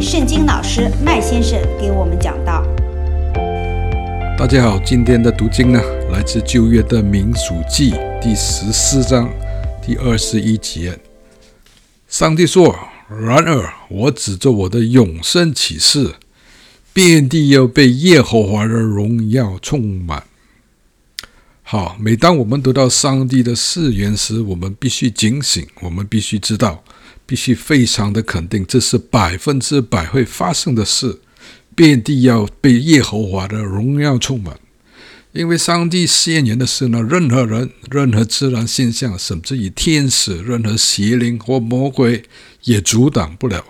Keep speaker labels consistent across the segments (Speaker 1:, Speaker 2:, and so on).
Speaker 1: 圣经老师麦先生给我们讲道。
Speaker 2: 大家好，今天的读经呢，来自旧约的民数记第十四章第二十一节。上帝说：“然而我指着我的永生起誓，遍地要被耶和华的荣耀充满。”好，每当我们读到上帝的誓言时，我们必须警醒，我们必须知道，必须非常的肯定，这是百分之百会发生的事。遍地要被耶和华的荣耀充满，因为上帝宣言的事呢，任何人、任何自然现象，甚至于天使、任何邪灵或魔鬼也阻挡不了。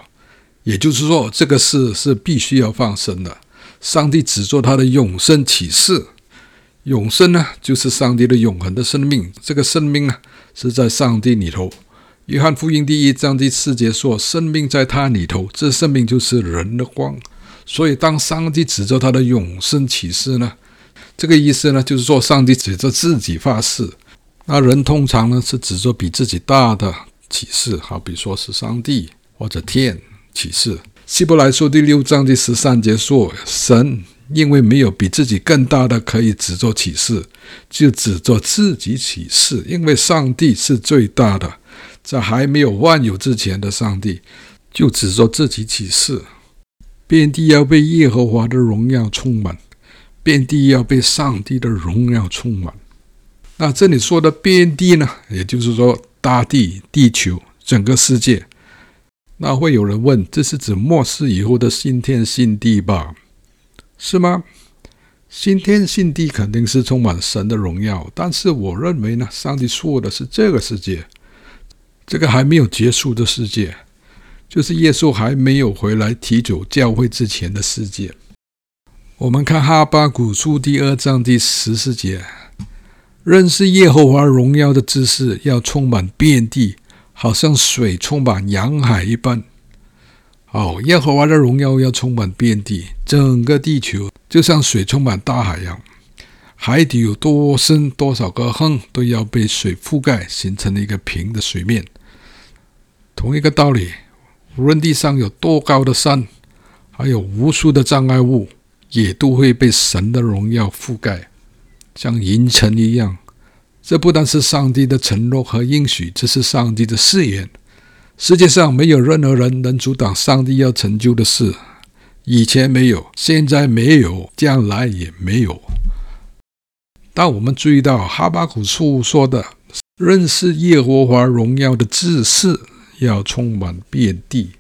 Speaker 2: 也就是说，这个事是必须要发生的。上帝只做他的永生启示。永生呢，就是上帝的永恒的生命。这个生命呢，是在上帝里头。约翰福音第一章第四节说：“生命在他里头，这生命就是人的光。”所以，当上帝指着他的永生启示呢，这个意思呢，就是说上帝指着自己发誓。那人通常呢，是指着比自己大的启示，好比说是上帝或者天启示。希伯来书第六章第十三节说：“神。”因为没有比自己更大的可以指着启示，就指着自己启示。因为上帝是最大的，在还没有万有之前的上帝，就指着自己启示。遍地要被耶和华的荣耀充满，遍地要被上帝的荣耀充满。那这里说的遍地呢，也就是说大地、地球、整个世界。那会有人问，这是指末世以后的新天新地吧？是吗？新天新地肯定是充满神的荣耀，但是我认为呢，上帝说的是这个世界，这个还没有结束的世界，就是耶稣还没有回来提走教会之前的世界。我们看哈巴谷书第二章第十四节，认识耶和华荣耀的知识要充满遍地，好像水充满洋海一般。哦，耶和华的荣耀要充满遍地，整个地球就像水充满大海洋，海底有多深，多少个坑都要被水覆盖，形成了一个平的水面。同一个道理，无论地上有多高的山，还有无数的障碍物，也都会被神的荣耀覆盖，像云层一样。这不但是上帝的承诺和应许，这是上帝的誓言。世界上没有任何人能阻挡上帝要成就的事，以前没有，现在没有，将来也没有。当我们注意到哈巴谷书说的“认识耶和华荣耀的知识要充满遍地”，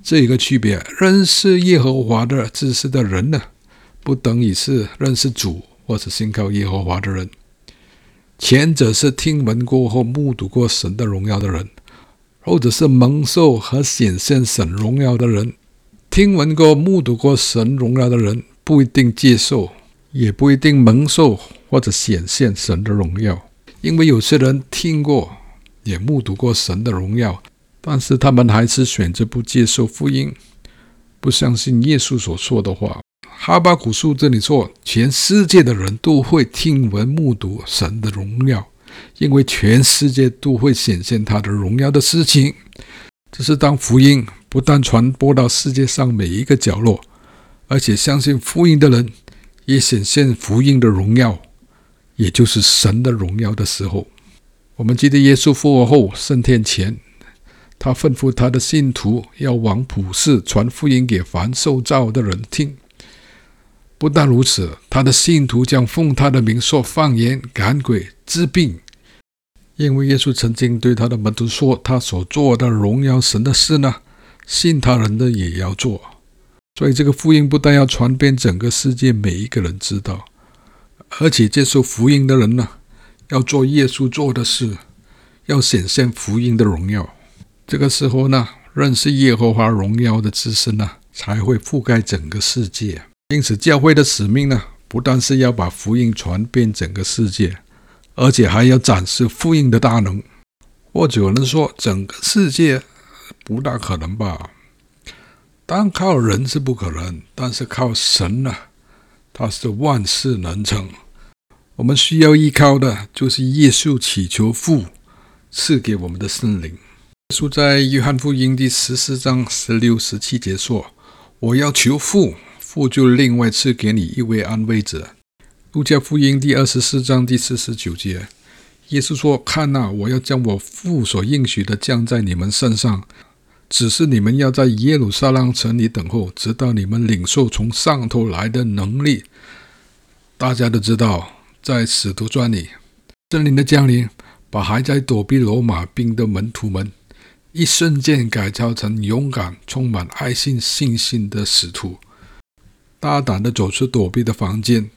Speaker 2: 这一个区别，认识耶和华的知识的人呢，不等于是认识主或者信靠耶和华的人，前者是听闻过后目睹过神的荣耀的人。或者是蒙受和显现神荣耀的人，听闻过、目睹过神荣耀的人，不一定接受，也不一定蒙受。或者显现神的荣耀。因为有些人听过，也目睹过神的荣耀，但是他们还是选择不接受福音，不相信耶稣所说的话。哈巴谷书这里说，全世界的人都会听闻、目睹神的荣耀。因为全世界都会显现他的荣耀的事情，这是当福音不但传播到世界上每一个角落，而且相信福音的人也显现福音的荣耀，也就是神的荣耀的时候。我们记得耶稣复活后升天前，他吩咐他的信徒要往普世传福音给凡受造的人听。不但如此，他的信徒将奉他的名说方言、赶鬼、治病。因为耶稣曾经对他的门徒说：“他所做的荣耀神的事呢，信他人的也要做。”所以，这个福音不但要传遍整个世界，每一个人知道，而且接受福音的人呢，要做耶稣做的事，要显现福音的荣耀。这个时候呢，认识耶和华荣耀的知识呢，才会覆盖整个世界。因此，教会的使命呢，不但是要把福音传遍整个世界。而且还要展示福音的大能，或者有人说整个世界不大可能吧？单靠人是不可能，但是靠神呢，他是万事能成。我们需要依靠的就是耶稣祈求父赐给我们的圣灵。书在约翰福音第十四章十六、十七节说：“我要求父，父就另外赐给你一位安慰者。”路加福音第二十四章第四十九节，耶稣说：“看哪，我要将我父所应许的降在你们身上，只是你们要在耶路撒冷城里等候，直到你们领受从上头来的能力。”大家都知道，在使徒传里，圣灵的降临，把还在躲避罗马兵的门徒们。一瞬间改造成勇敢、充满爱心、信心的使徒，大胆地走出躲避的房间，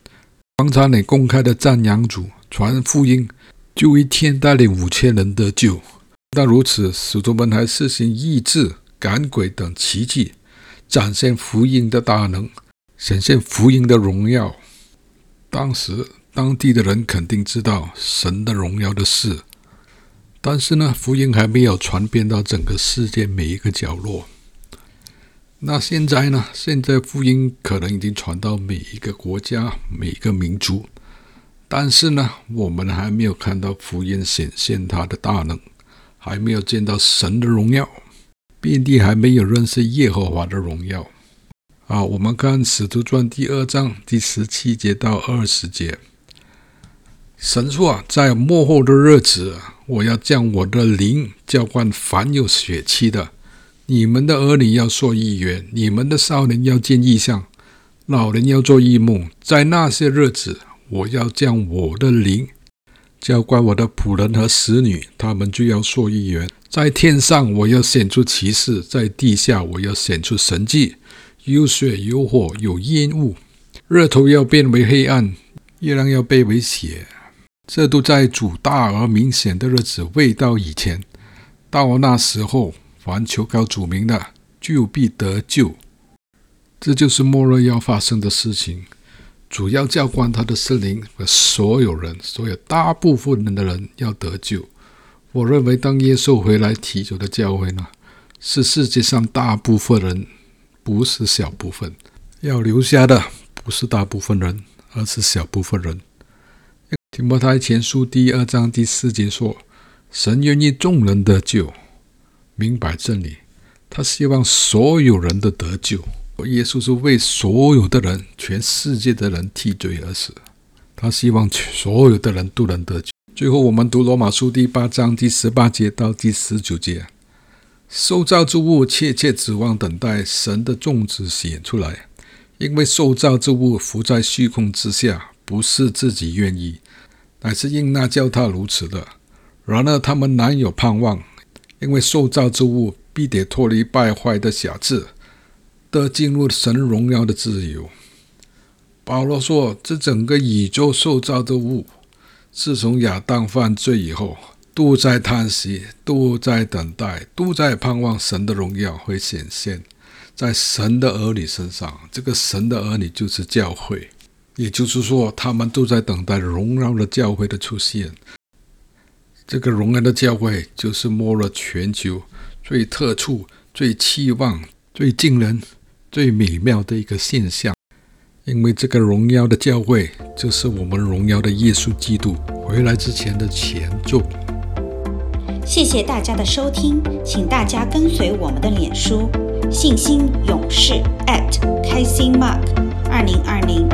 Speaker 2: 广场里公开的赞扬主、传福音，就一天带领五千人得救。不但如此，使徒们还施行医治、赶鬼等奇迹，展现福音的大能，显现福音的荣耀。当时，当地的人肯定知道神的荣耀的事。但是呢，福音还没有传遍到整个世界每一个角落。那现在呢？现在福音可能已经传到每一个国家、每一个民族。但是呢，我们还没有看到福音显现它的大能，还没有见到神的荣耀，遍地还没有认识耶和华的荣耀。啊，我们看《使徒传》第二章第十七节到二十节。神说啊：“在末后的日子，我要将我的灵浇灌凡有血气的。你们的儿女要说预言，你们的少年要见异象，老人要做异梦。在那些日子，我要将我的灵浇灌我的仆人和使女，他们就要说预言。在天上，我要显出奇事；在地下，我要显出神迹。有血，有火，有烟雾。日头要变为黑暗，月亮要变为血。”这都在主大而明显的日子未到以前。到那时候，凡求告主名的，就必得救。这就是末日要发生的事情。主要教官他的圣灵和所有人，所有大部分人的人要得救。我认为，当耶稣回来提出的教会呢，是世界上大部分人，不是小部分。要留下的不是大部分人，而是小部分人。提摩太前书第二章第四节说：“神愿意众人得救，明白真理。他希望所有人都得救。耶稣是为所有的人，全世界的人替罪而死。他希望所有的人都能得救。”最后，我们读罗马书第八章第十八节到第十九节：“受造之物切切指望等待神的种子显出来，因为受造之物浮在虚空之下，不是自己愿意。”乃是因那叫他如此的。然而他们难有盼望，因为受造之物必得脱离败坏的辖制，得进入神荣耀的自由。保罗说：“这整个宇宙受造之物，自从亚当犯罪以后，都在叹息，都在等待，都在盼望神的荣耀会显现在神的儿女身上。这个神的儿女就是教会。”也就是说，他们都在等待荣耀的教会的出现。这个荣耀的教会，就是摸了全球最特殊、最期望、最惊人、最美妙的一个现象。因为这个荣耀的教会，就是我们荣耀的耶稣基督回来之前的前奏。
Speaker 1: 谢谢大家的收听，请大家跟随我们的脸书“信心勇士”@开心 Mark 二零二零。